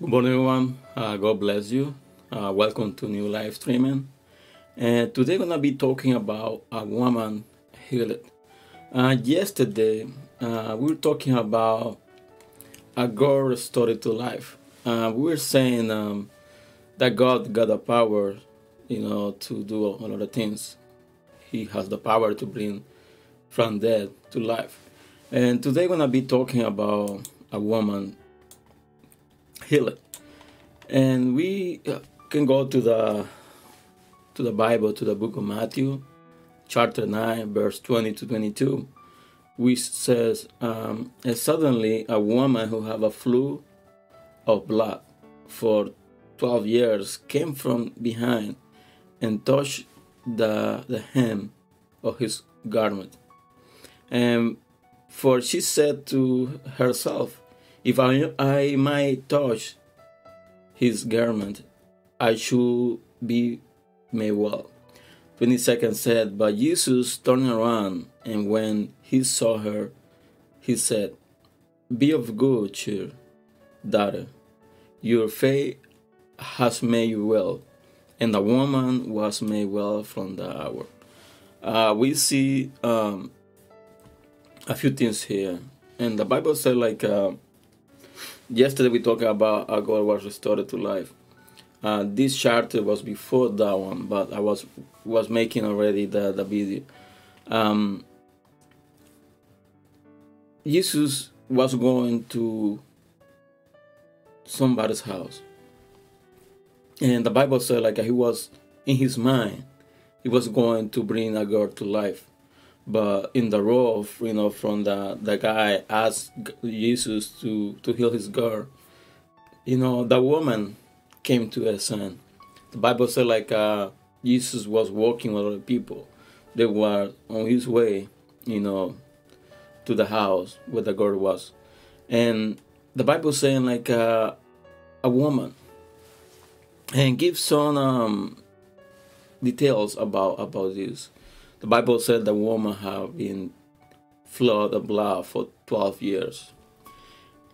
Good morning, everyone. Uh, God bless you. Uh, welcome to new live streaming. And today, we're gonna be talking about a woman healed. Uh, yesterday, uh, we were talking about a girl restored to life. Uh, we were saying um, that God got the power, you know, to do a lot of things. He has the power to bring from dead to life. And today, we're gonna be talking about a woman healed. And we uh, can go to the to the Bible, to the book of Matthew, chapter 9, verse 20 to 22, which says, um, And suddenly a woman who had a flu of blood for 12 years came from behind and touched the, the hem of his garment. And for she said to herself, If I, I might touch his garment, I should be made well. 22nd said, But Jesus turned around, and when he saw her, he said, Be of good cheer, daughter. Your faith has made you well. And the woman was made well from the hour. Uh, we see um, a few things here. And the Bible said, like, uh, yesterday we talked about how God was restored to life. Uh, this charter was before that one, but I was was making already the, the video. Um, Jesus was going to somebody's house, and the Bible said like he was in his mind, he was going to bring a girl to life, but in the road, you know, from the the guy asked Jesus to to heal his girl, you know, the woman came to a son. The Bible said like uh, Jesus was walking with other people. They were on his way, you know, to the house where the girl was, and the Bible saying like uh, a woman, and give some um, details about about this. The Bible said the woman have been flood of blood for twelve years.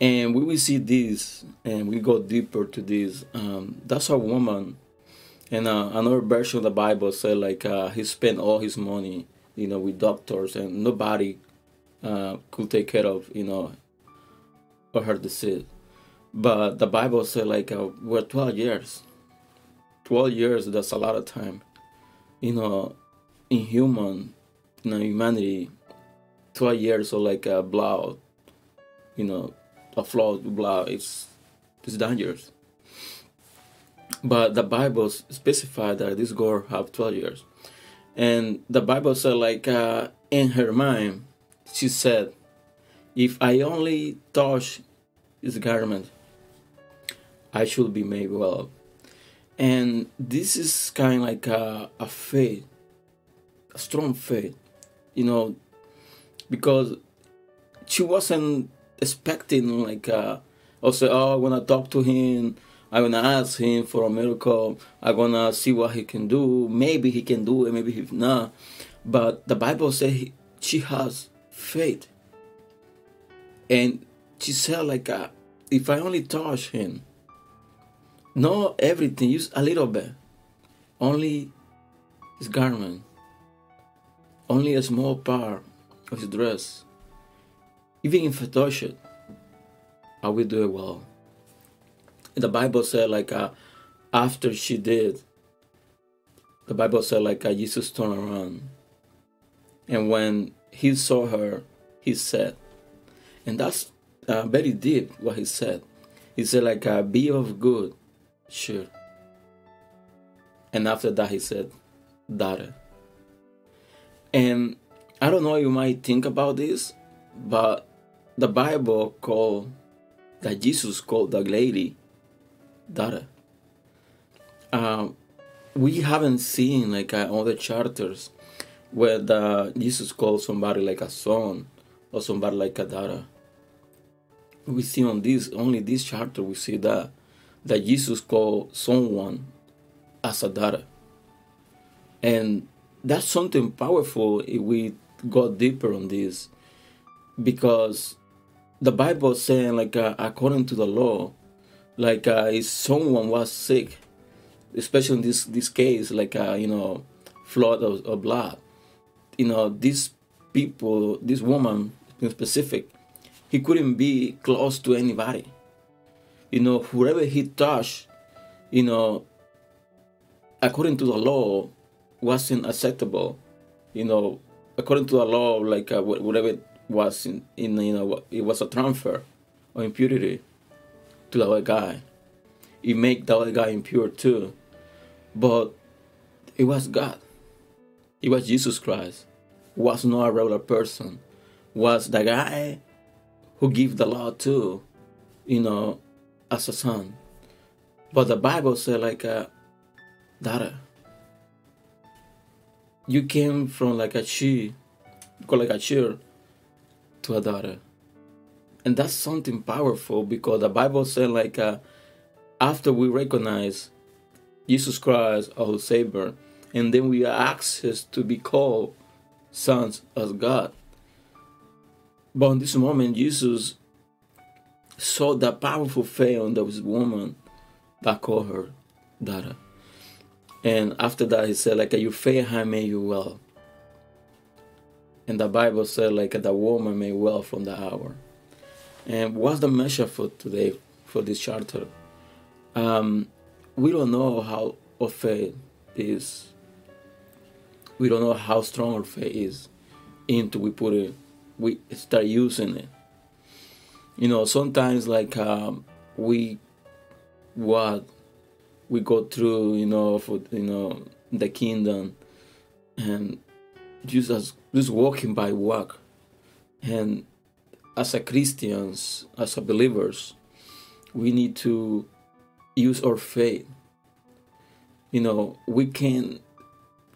And we will see this and we go deeper to this. Um, that's a woman. And uh, another version of the bible said like uh, he spent all his money you know with doctors and nobody uh, could take care of you know or her disease. But the bible said like uh, we're 12 years. 12 years that's a lot of time. You know in human you know humanity 12 years of like a blood you know a flawed blood it's is dangerous. But the Bible specified that this girl have twelve years, and the Bible said like uh, in her mind, she said, "If I only touch his garment, I should be made well." And this is kind of like a, a faith, strong faith, you know, because she wasn't expecting like uh also oh I'm gonna talk to him. I'm gonna ask him for a miracle. I'm gonna see what he can do. Maybe he can do it maybe he not. But the Bible says he, she has faith. And she said like uh, if I only touch him not everything use a little bit only his garment only a small part of his dress even if I touch it, I will do it well. The Bible said like uh, after she did, the Bible said like uh, Jesus turned around, and when he saw her, he said, and that's uh, very deep what he said. He said like uh, be of good, sure. And after that he said, daughter. And I don't know, you might think about this, but the Bible called that Jesus called the lady daughter. Um, we haven't seen like uh, other charters where the Jesus called somebody like a son or somebody like a daughter. We see on this only this charter we see that that Jesus called someone as a daughter, and that's something powerful if we go deeper on this because the Bible saying like uh, according to the law, like uh, if someone was sick, especially in this this case, like uh, you know, flood of, of blood, you know, these people, this woman in specific, he couldn't be close to anybody. You know, whoever he touched, you know, according to the law, wasn't acceptable. You know, according to the law, like uh, whatever it was in, in, you know, it was a transfer or impurity to the other guy. It make the other guy impure too. But it was God. It was Jesus Christ. Was not a regular person. Was the guy who gave the law to, you know, as a son. But the Bible said like a daughter. You came from like a she, like a child to a daughter. And that's something powerful because the Bible said like uh, after we recognize Jesus Christ our Savior, and then we have access to be called sons of God. But in this moment, Jesus saw that powerful faith on this woman that called her daughter. And after that, he said, like, your faith has made you well. And the Bible said, like, the woman may well from the hour. And what's the measure for today for this charter? Um, we don't know how our faith is. We don't know how strong our faith is until we put it, we start using it. You know, sometimes like um, we what we go through, you know, for you know the kingdom, and just as just walking by walk, and as a Christians, as a believers, we need to use our faith. You know, we can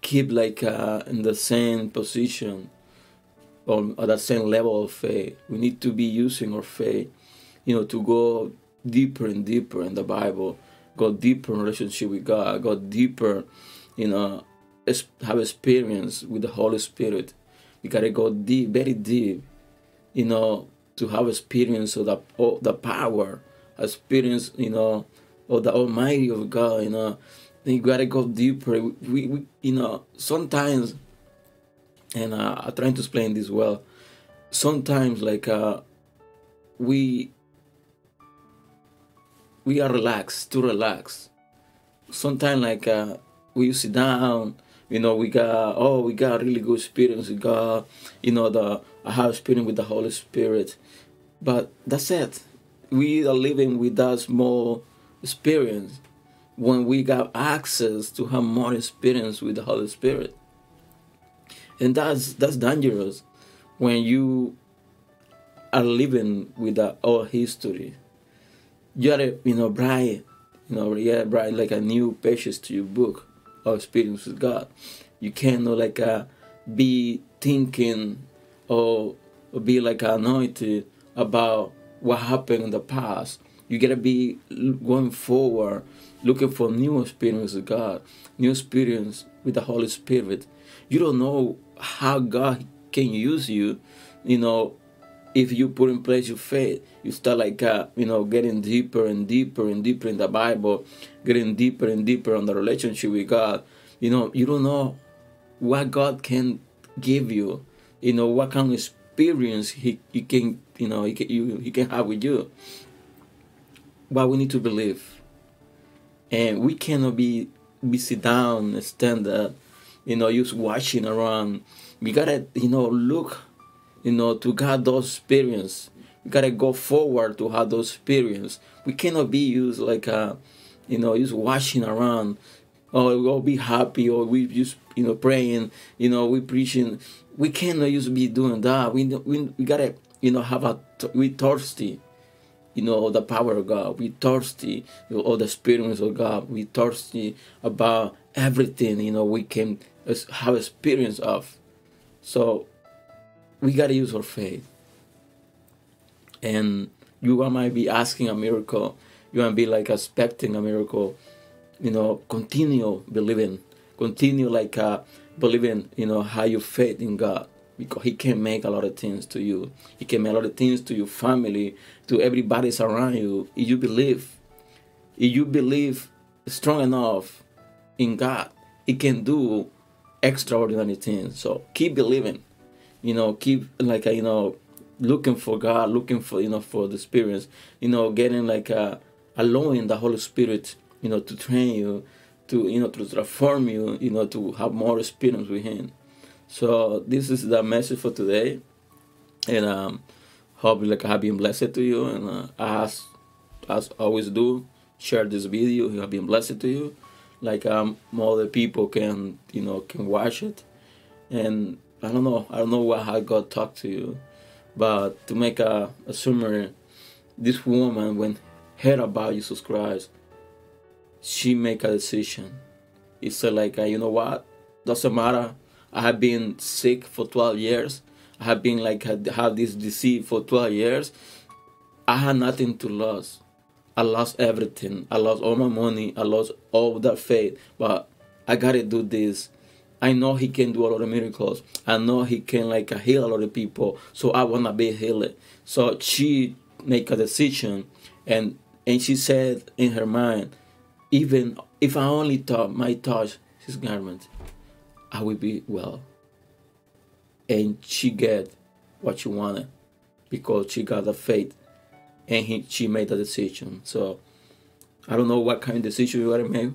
keep like uh, in the same position or at the same level of faith. We need to be using our faith, you know, to go deeper and deeper in the Bible, go deeper relationship with God, Got deeper, you know, have experience with the Holy Spirit. We gotta go deep, very deep, you know, to have experience of the of the power, experience, you know, of the Almighty of God, you know. Then you gotta go deeper. We, we you know, sometimes, and uh, I'm trying to explain this well. Sometimes, like, uh, we we are relaxed, to relax. Sometimes, like, uh, we sit down you know we got oh we got really good experience we got you know the I have experience with the Holy Spirit. But that's it. We are living with that small experience when we got access to have more experience with the Holy Spirit. And that's that's dangerous when you are living with the old history you gotta you know bright you know yeah bright like a new pages to your book or experience with God. You cannot like uh, be thinking or, or be like anointed about what happened in the past. You gotta be going forward, looking for new experience with God, new experience with the Holy Spirit. You don't know how God can use you, you know, if you put in place your faith, you start like uh, you know getting deeper and deeper and deeper in the Bible, getting deeper and deeper on the relationship with God. You know, you don't know what God can give you. You know what kind of experience He, he can you know he can, you, he can have with you. But we need to believe, and we cannot be be sit down and stand up, you know, just watching around. We gotta you know look you know, to have those experience. We gotta go forward to have those experience. We cannot be used like a, uh, you know, just washing around. Or we'll be happy, or we just you know praying, you know, we preaching. We cannot just be doing that. We we, we gotta you know have a we thirsty, you know, the power of God. We thirsty you know, all the experience of God. We thirsty about everything you know we can have experience of. So we got to use our faith. And you might be asking a miracle. You might be like expecting a miracle. You know, continue believing. Continue like uh, believing, you know, how you faith in God. Because He can make a lot of things to you. He can make a lot of things to your family, to everybody's around you. If you believe, if you believe strong enough in God, He can do extraordinary things. So keep believing. You know, keep like you know looking for God, looking for you know for the experience. You know, getting like uh, allowing the Holy Spirit, you know, to train you, to you know to transform you, you know, to have more experience with Him. So this is the message for today, and um, hope like I have been blessed to you, and uh, as as always do, share this video. It have been blessed to you, like um, more people can you know can watch it, and I don't know, I don't know what how God talked to you but to make a, a summary, this woman, when heard about Jesus Christ, she make a decision. It said like, uh, you know what? Doesn't matter. I have been sick for 12 years. I have been like have this disease for 12 years. I had nothing to lose. I lost everything. I lost all my money. I lost all that faith. But I gotta do this. I know he can do a lot of miracles. I know he can like heal a lot of people. So I wanna be healed. So she make a decision, and and she said in her mind, even if I only touch my touch his garment, I will be well. And she get what she wanted because she got the faith, and he, she made a decision. So I don't know what kind of decision you gotta make,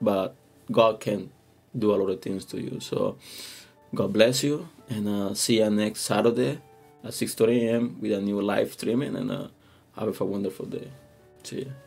but God can do a lot of things to you. So God bless you, and uh, see you next Saturday at 6:30 a.m. with a new live streaming, and uh, have a wonderful day. See you.